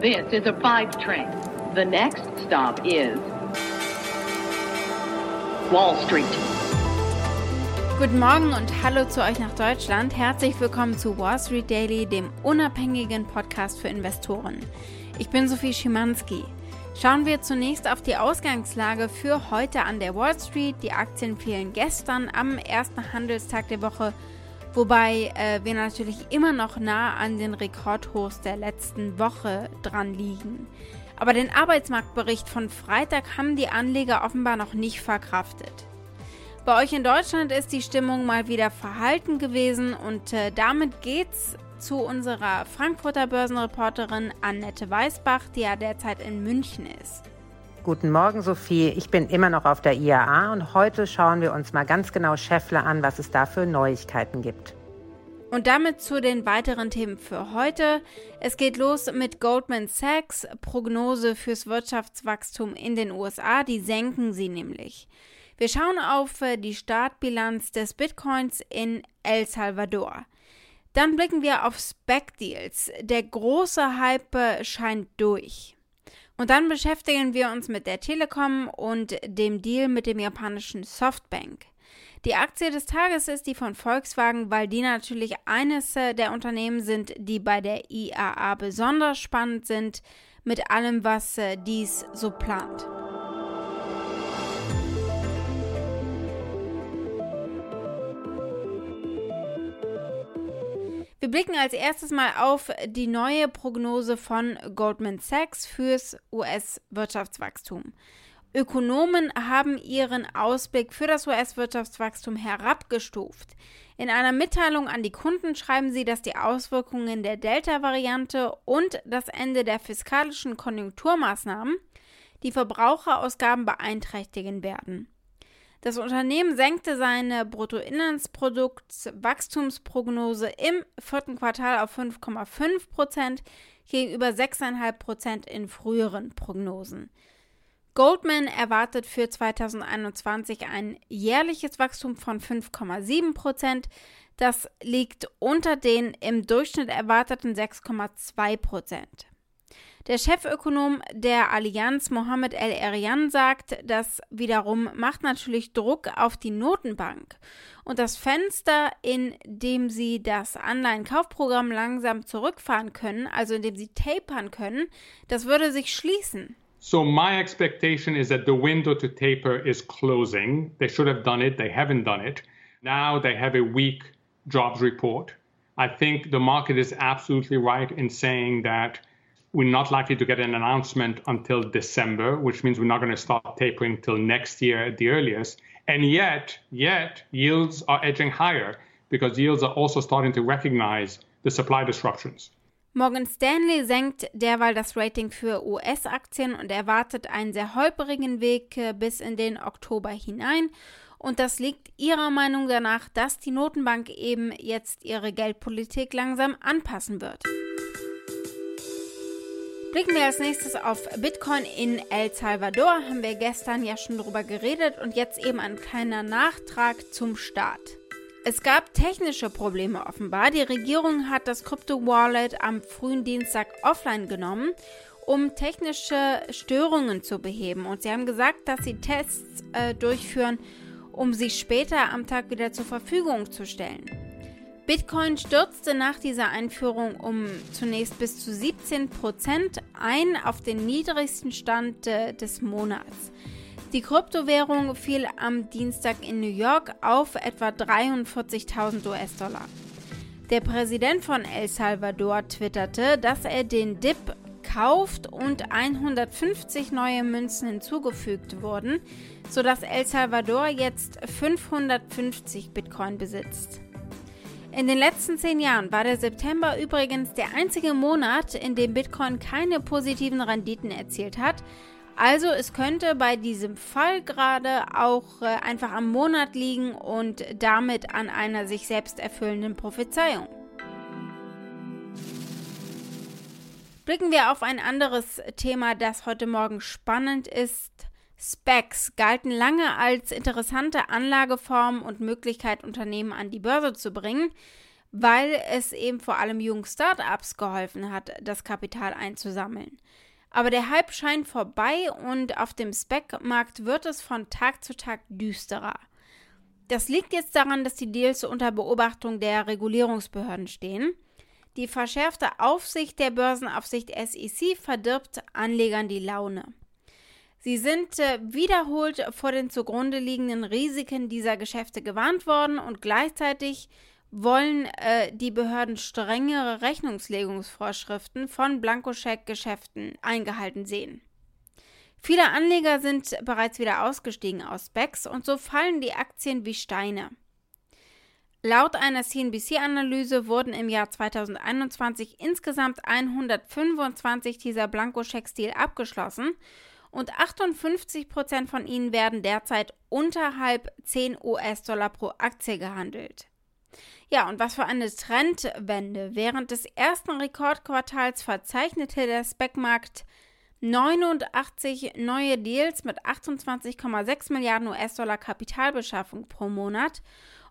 This is a five train. The next stop is Wall Street. Guten Morgen und hallo zu euch nach Deutschland. Herzlich willkommen zu Wall Street Daily, dem unabhängigen Podcast für Investoren. Ich bin Sophie Schimanski. Schauen wir zunächst auf die Ausgangslage für heute an der Wall Street. Die Aktien fielen gestern am ersten Handelstag der Woche, wobei äh, wir natürlich immer noch nah an den Rekordhochs der letzten Woche dran liegen. Aber den Arbeitsmarktbericht von Freitag haben die Anleger offenbar noch nicht verkraftet. Bei euch in Deutschland ist die Stimmung mal wieder verhalten gewesen und äh, damit geht's zu unserer Frankfurter Börsenreporterin Annette Weißbach, die ja derzeit in München ist. Guten Morgen, Sophie. Ich bin immer noch auf der IAA und heute schauen wir uns mal ganz genau Scheffler an, was es da für Neuigkeiten gibt. Und damit zu den weiteren Themen für heute. Es geht los mit Goldman Sachs Prognose fürs Wirtschaftswachstum in den USA. Die senken sie nämlich. Wir schauen auf äh, die Startbilanz des Bitcoins in El Salvador. Dann blicken wir auf Spec-Deals. Der große Hype scheint durch. Und dann beschäftigen wir uns mit der Telekom und dem Deal mit dem japanischen Softbank. Die Aktie des Tages ist die von Volkswagen, weil die natürlich eines äh, der Unternehmen sind, die bei der IAA besonders spannend sind, mit allem, was äh, dies so plant. Blicken als erstes mal auf die neue Prognose von Goldman Sachs fürs US-Wirtschaftswachstum. Ökonomen haben ihren Ausblick für das US-Wirtschaftswachstum herabgestuft. In einer Mitteilung an die Kunden schreiben sie, dass die Auswirkungen der Delta-Variante und das Ende der fiskalischen Konjunkturmaßnahmen die Verbraucherausgaben beeinträchtigen werden. Das Unternehmen senkte seine Bruttoinlandsproduktswachstumsprognose im vierten Quartal auf 5,5 Prozent gegenüber 6,5 Prozent in früheren Prognosen. Goldman erwartet für 2021 ein jährliches Wachstum von 5,7 Prozent. Das liegt unter den im Durchschnitt erwarteten 6,2 Prozent. Der Chefökonom der Allianz, Mohamed El-Erian, sagt, das wiederum macht natürlich Druck auf die Notenbank. Und das Fenster, in dem sie das Anleihenkaufprogramm langsam zurückfahren können, also in dem sie tapern können, das würde sich schließen. So my expectation is that the window to taper is closing. They should have done it. They haven't done it. Now they have a weak jobs report. I think the market is absolutely right in saying that we're not likely to get an announcement until December, which means we're not going to start tapering till next year at the earliest. And yet, yet yields are edging higher because yields are also starting to recognize the supply disruptions. Morgan Stanley senkt derweil das Rating für US-Aktien und erwartet einen sehr holprigen Weg äh, bis in den Oktober hinein. Und das liegt ihrer Meinung danach, dass die Notenbank eben jetzt ihre Geldpolitik langsam anpassen wird. Blicken wir als nächstes auf Bitcoin in El Salvador. Haben wir gestern ja schon drüber geredet und jetzt eben ein kleiner Nachtrag zum Start. Es gab technische Probleme offenbar. Die Regierung hat das Crypto-Wallet am frühen Dienstag offline genommen, um technische Störungen zu beheben. Und sie haben gesagt, dass sie Tests äh, durchführen, um sie später am Tag wieder zur Verfügung zu stellen. Bitcoin stürzte nach dieser Einführung um zunächst bis zu 17 Prozent ein auf den niedrigsten Stand äh, des Monats. Die Kryptowährung fiel am Dienstag in New York auf etwa 43.000 US-Dollar. Der Präsident von El Salvador twitterte, dass er den Dip kauft und 150 neue Münzen hinzugefügt wurden, sodass El Salvador jetzt 550 Bitcoin besitzt. In den letzten zehn Jahren war der September übrigens der einzige Monat, in dem Bitcoin keine positiven Renditen erzielt hat. Also es könnte bei diesem Fall gerade auch äh, einfach am Monat liegen und damit an einer sich selbst erfüllenden Prophezeiung. Blicken wir auf ein anderes Thema, das heute Morgen spannend ist. Specs galten lange als interessante Anlageform und Möglichkeit, Unternehmen an die Börse zu bringen, weil es eben vor allem jungen Startups geholfen hat, das Kapital einzusammeln. Aber der Hype scheint vorbei und auf dem Spec-Markt wird es von Tag zu Tag düsterer. Das liegt jetzt daran, dass die Deals unter Beobachtung der Regulierungsbehörden stehen. Die verschärfte Aufsicht der Börsenaufsicht SEC verdirbt Anlegern die Laune. Sie sind äh, wiederholt vor den zugrunde liegenden Risiken dieser Geschäfte gewarnt worden und gleichzeitig wollen äh, die Behörden strengere Rechnungslegungsvorschriften von Blankoscheck-Geschäften eingehalten sehen. Viele Anleger sind bereits wieder ausgestiegen aus SPACs und so fallen die Aktien wie Steine. Laut einer CNBC-Analyse wurden im Jahr 2021 insgesamt 125 dieser Blankoscheck-Stil abgeschlossen und 58 Prozent von ihnen werden derzeit unterhalb 10 US-Dollar pro Aktie gehandelt. Ja, und was für eine Trendwende. Während des ersten Rekordquartals verzeichnete der Speckmarkt 89 neue Deals mit 28,6 Milliarden US-Dollar Kapitalbeschaffung pro Monat.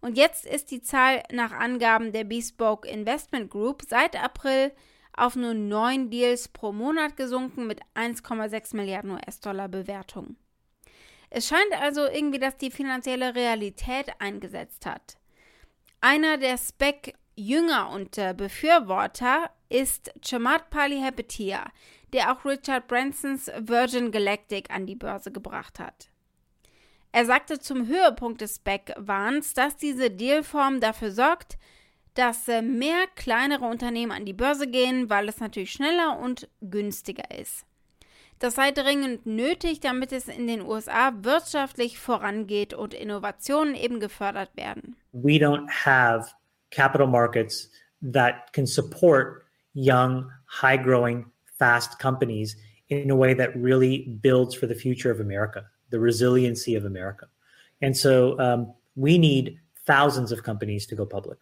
Und jetzt ist die Zahl nach Angaben der Bespoke Investment Group seit April auf nur 9 Deals pro Monat gesunken mit 1,6 Milliarden US-Dollar Bewertung. Es scheint also irgendwie, dass die finanzielle Realität eingesetzt hat. Einer der Spec-Jünger und äh, Befürworter ist Chamath Palihapitiya, der auch Richard Bransons Virgin Galactic an die Börse gebracht hat. Er sagte zum Höhepunkt des Spec-Wahns, dass diese Dealform dafür sorgt, dass äh, mehr kleinere Unternehmen an die Börse gehen, weil es natürlich schneller und günstiger ist. Das sei dringend nötig, damit es in den USA wirtschaftlich vorangeht und Innovationen eben gefördert werden. We don't have capital markets that can support young, high growing, fast companies in a way that really builds for the future of America, the resiliency of America. And so um, we need thousands of companies to go public.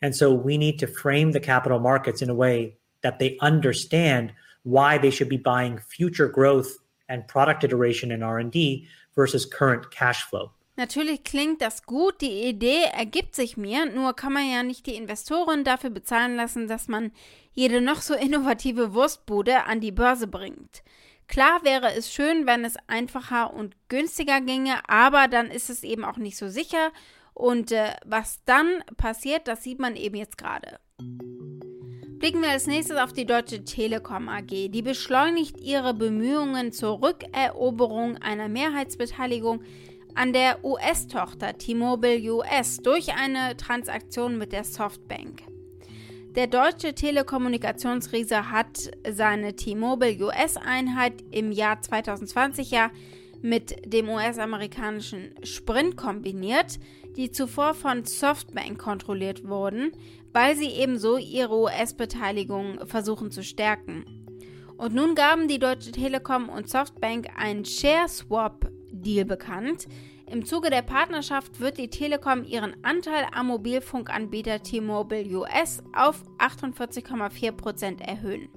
And so we need to frame the capital markets in a way that they understand why they should be buying future growth and product iteration and R&D versus current cash flow. Natürlich klingt das gut, die Idee ergibt sich mir, nur kann man ja nicht die Investoren dafür bezahlen lassen, dass man jede noch so innovative Wurstbude an die Börse bringt. Klar wäre es schön, wenn es einfacher und günstiger ginge, aber dann ist es eben auch nicht so sicher und äh, was dann passiert, das sieht man eben jetzt gerade. Blicken wir als nächstes auf die Deutsche Telekom AG. Die beschleunigt ihre Bemühungen zur Rückeroberung einer Mehrheitsbeteiligung an der US-Tochter T-Mobile US durch eine Transaktion mit der Softbank. Der deutsche Telekommunikationsriese hat seine T-Mobile US-Einheit im Jahr 2020 ja mit dem US-amerikanischen Sprint kombiniert, die zuvor von Softbank kontrolliert wurden, weil sie ebenso ihre US-Beteiligung versuchen zu stärken. Und nun gaben die Deutsche Telekom und Softbank einen Share Swap Deal bekannt. Im Zuge der Partnerschaft wird die Telekom ihren Anteil am Mobilfunkanbieter T-Mobile US auf 48,4% erhöhen.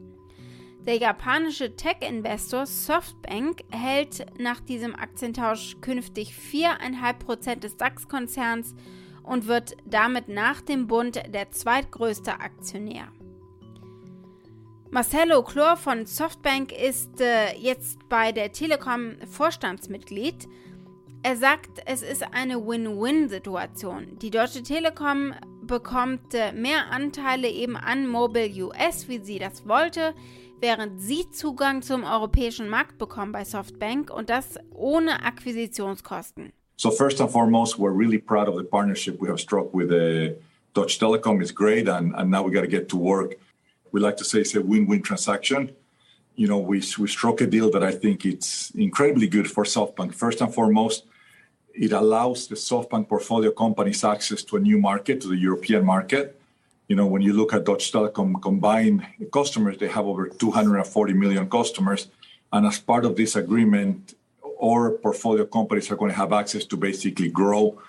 Der japanische Tech-Investor Softbank hält nach diesem Aktientausch künftig 4,5% des DAX-Konzerns und wird damit nach dem Bund der zweitgrößte Aktionär. Marcelo Chlor von Softbank ist äh, jetzt bei der Telekom Vorstandsmitglied. Er sagt, es ist eine Win-Win-Situation. Die Deutsche Telekom bekommt äh, mehr Anteile eben an Mobile US, wie sie das wollte, während sie Zugang zum europäischen Markt bekommen bei Softbank und das ohne Akquisitionskosten. So first and foremost, we're really proud of the partnership we have struck with uh, Deutsche Telekom. It's great, and, and now we got to get to work. We like to say it's a win-win transaction. You know, we we struck a deal that I think it's incredibly good for SoftBank. First and foremost, it allows the SoftBank portfolio companies access to a new market, to the European market. You know, when you look at Deutsche Telekom combined customers, they have over 240 million customers. And as part of this agreement, our portfolio companies are going to have access to basically grow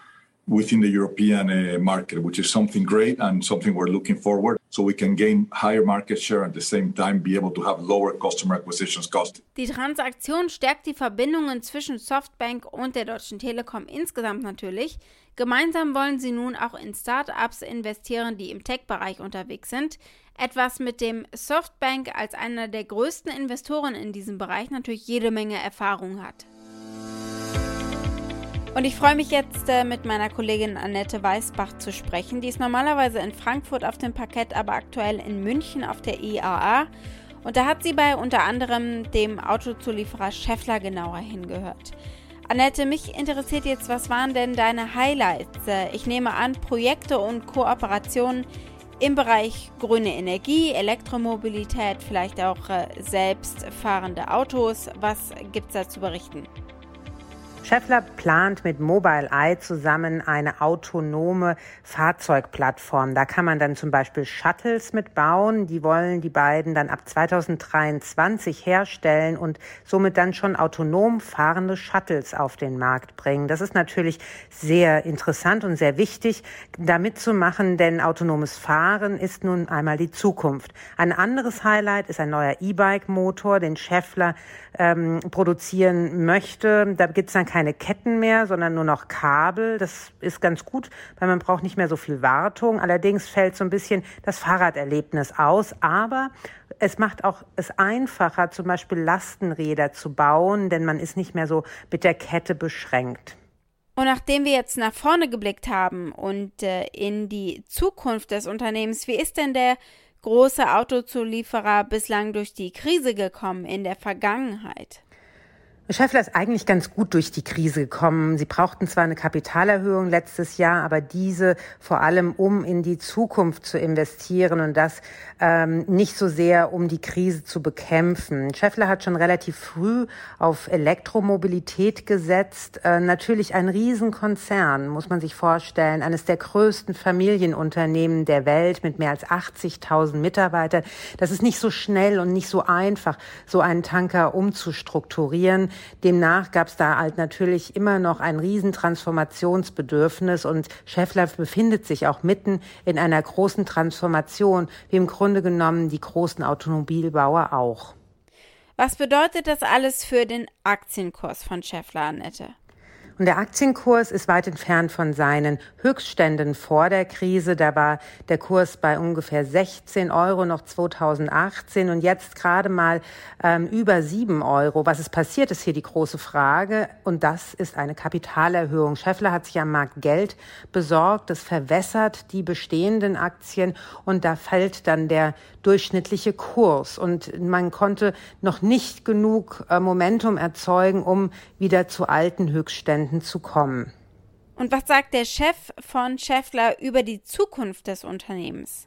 within the European uh, market, which is something great and something we're looking forward. So we can gain higher market share at the same time be able to have lower customer acquisition cost. Die Transaktion stärkt die Verbindungen zwischen Softbank und der Deutschen Telekom insgesamt natürlich. Gemeinsam wollen sie nun auch in Startups investieren, die im Tech-Bereich unterwegs sind. Etwas mit dem Softbank als einer der größten Investoren in diesem Bereich natürlich jede Menge Erfahrung hat. Und ich freue mich jetzt äh, mit meiner Kollegin Annette Weißbach zu sprechen. Die ist normalerweise in Frankfurt auf dem Parkett, aber aktuell in München auf der IAA. Und da hat sie bei unter anderem dem Autozulieferer Scheffler genauer hingehört. Annette, mich interessiert jetzt, was waren denn deine Highlights? Äh, ich nehme an, Projekte und Kooperationen im Bereich grüne Energie, Elektromobilität, vielleicht auch äh, selbstfahrende Autos. Was gibt es da zu berichten? Scheffler plant mit Mobileye zusammen eine autonome Fahrzeugplattform. Da kann man dann zum Beispiel Shuttles mitbauen. Die wollen die beiden dann ab 2023 herstellen und somit dann schon autonom fahrende Shuttles auf den Markt bringen. Das ist natürlich sehr interessant und sehr wichtig, da mitzumachen, denn autonomes Fahren ist nun einmal die Zukunft. Ein anderes Highlight ist ein neuer E-Bike-Motor, den Scheffler ähm, produzieren möchte. Da gibt es dann keine Ketten mehr, sondern nur noch Kabel. Das ist ganz gut, weil man braucht nicht mehr so viel Wartung. Allerdings fällt so ein bisschen das Fahrraderlebnis aus. Aber es macht auch es einfacher, zum Beispiel Lastenräder zu bauen, denn man ist nicht mehr so mit der Kette beschränkt. Und nachdem wir jetzt nach vorne geblickt haben und äh, in die Zukunft des Unternehmens, wie ist denn der große Autozulieferer bislang durch die Krise gekommen in der Vergangenheit? Scheffler ist eigentlich ganz gut durch die Krise gekommen. Sie brauchten zwar eine Kapitalerhöhung letztes Jahr, aber diese vor allem, um in die Zukunft zu investieren und das ähm, nicht so sehr, um die Krise zu bekämpfen. Scheffler hat schon relativ früh auf Elektromobilität gesetzt. Äh, natürlich ein Riesenkonzern, muss man sich vorstellen, eines der größten Familienunternehmen der Welt mit mehr als 80.000 Mitarbeitern. Das ist nicht so schnell und nicht so einfach, so einen Tanker umzustrukturieren. Demnach gab es da halt natürlich immer noch ein Riesentransformationsbedürfnis und Scheffler befindet sich auch mitten in einer großen Transformation, wie im Grunde genommen die großen Automobilbauer auch. Was bedeutet das alles für den Aktienkurs von Scheffler, Annette? Und der Aktienkurs ist weit entfernt von seinen Höchstständen vor der Krise. Da war der Kurs bei ungefähr 16 Euro noch 2018 und jetzt gerade mal ähm, über 7 Euro. Was ist passiert, ist hier die große Frage. Und das ist eine Kapitalerhöhung. Scheffler hat sich am Markt Geld besorgt. Das verwässert die bestehenden Aktien und da fällt dann der durchschnittliche Kurs. Und man konnte noch nicht genug äh, Momentum erzeugen, um wieder zu alten Höchstständen zu kommen. Und was sagt der Chef von Scheffler über die Zukunft des Unternehmens?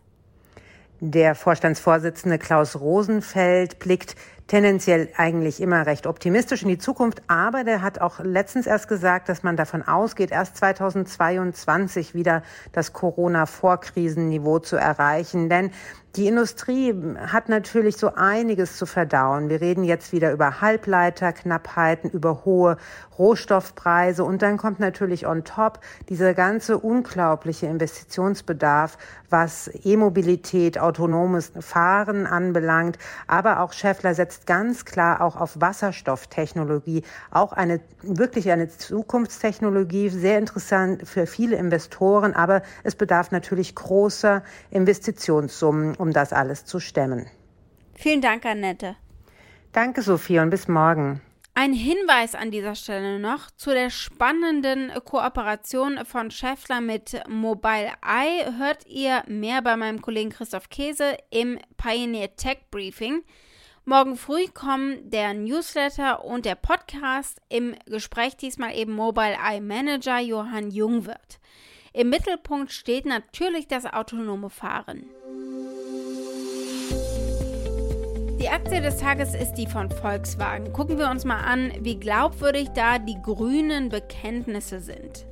Der Vorstandsvorsitzende Klaus Rosenfeld blickt tendenziell eigentlich immer recht optimistisch in die Zukunft, aber der hat auch letztens erst gesagt, dass man davon ausgeht, erst 2022 wieder das Corona-Vorkrisenniveau zu erreichen. Denn die Industrie hat natürlich so einiges zu verdauen. Wir reden jetzt wieder über Halbleiterknappheiten, über hohe Rohstoffpreise und dann kommt natürlich on top dieser ganze unglaubliche Investitionsbedarf, was E-Mobilität, autonomes Fahren anbelangt. Aber auch Scheffler setzt ganz klar auch auf Wasserstofftechnologie, auch eine wirklich eine Zukunftstechnologie, sehr interessant für viele Investoren, aber es bedarf natürlich großer Investitionssummen, um das alles zu stemmen. Vielen Dank, Annette. Danke, Sophie, und bis morgen. Ein Hinweis an dieser Stelle noch zu der spannenden Kooperation von Scheffler mit Mobile Eye hört ihr mehr bei meinem Kollegen Christoph Käse im Pioneer Tech Briefing. Morgen früh kommen der Newsletter und der Podcast. Im Gespräch diesmal eben Mobile Eye Manager Johann Jungwirth. Im Mittelpunkt steht natürlich das autonome Fahren. Die Aktie des Tages ist die von Volkswagen. Gucken wir uns mal an, wie glaubwürdig da die grünen Bekenntnisse sind.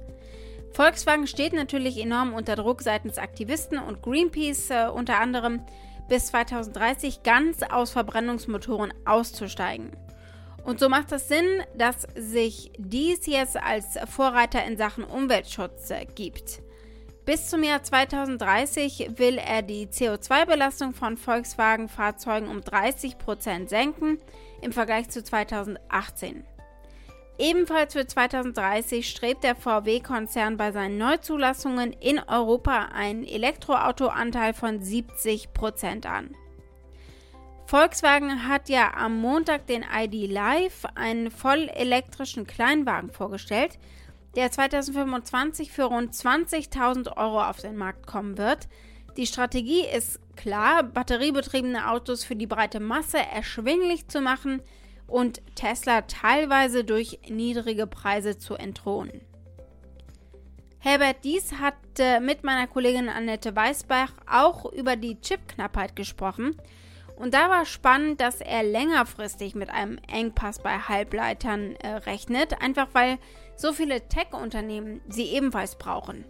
Volkswagen steht natürlich enorm unter Druck seitens Aktivisten und Greenpeace äh, unter anderem bis 2030 ganz aus Verbrennungsmotoren auszusteigen. Und so macht es Sinn, dass sich dies jetzt als Vorreiter in Sachen Umweltschutz äh, gibt. Bis zum Jahr 2030 will er die CO2-Belastung von Volkswagen-Fahrzeugen um 30 Prozent senken im Vergleich zu 2018. Ebenfalls für 2030 strebt der VW-Konzern bei seinen Neuzulassungen in Europa einen Elektroautoanteil von 70 Prozent an. Volkswagen hat ja am Montag den ID Live, einen vollelektrischen Kleinwagen, vorgestellt, der 2025 für rund 20.000 Euro auf den Markt kommen wird. Die Strategie ist klar, batteriebetriebene Autos für die breite Masse erschwinglich zu machen und Tesla teilweise durch niedrige Preise zu entthronen. Herbert Dies hat mit meiner Kollegin Annette Weißbach auch über die Chipknappheit gesprochen und da war spannend, dass er längerfristig mit einem Engpass bei Halbleitern äh, rechnet, einfach weil so viele Tech-Unternehmen sie ebenfalls brauchen.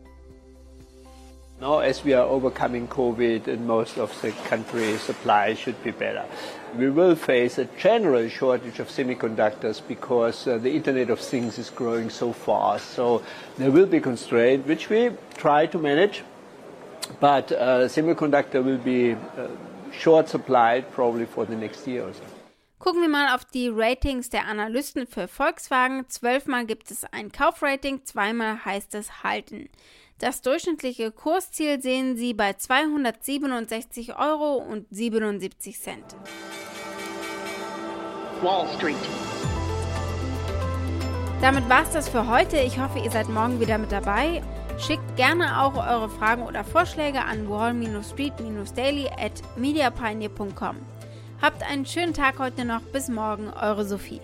Now, as we are overcoming COVID in most of the countries, supply should be better. We will face a general shortage of semiconductors because uh, the Internet of Things is growing so fast. So there will be constraint, which we try to manage. But uh, semiconductor will be uh, short supplied probably for the next year or so. Gucken wir mal auf die Ratings der Analysten für Volkswagen. Zwölfmal gibt es ein Kaufrating, zweimal heißt es halten. Das durchschnittliche Kursziel sehen Sie bei 267 Euro und 77 Cent. Wall Street. Damit war es das für heute. Ich hoffe, ihr seid morgen wieder mit dabei Schickt gerne auch eure Fragen oder Vorschläge an wall-street-daily at mediapioneer.com. Habt einen schönen Tag heute noch. Bis morgen, eure Sophie.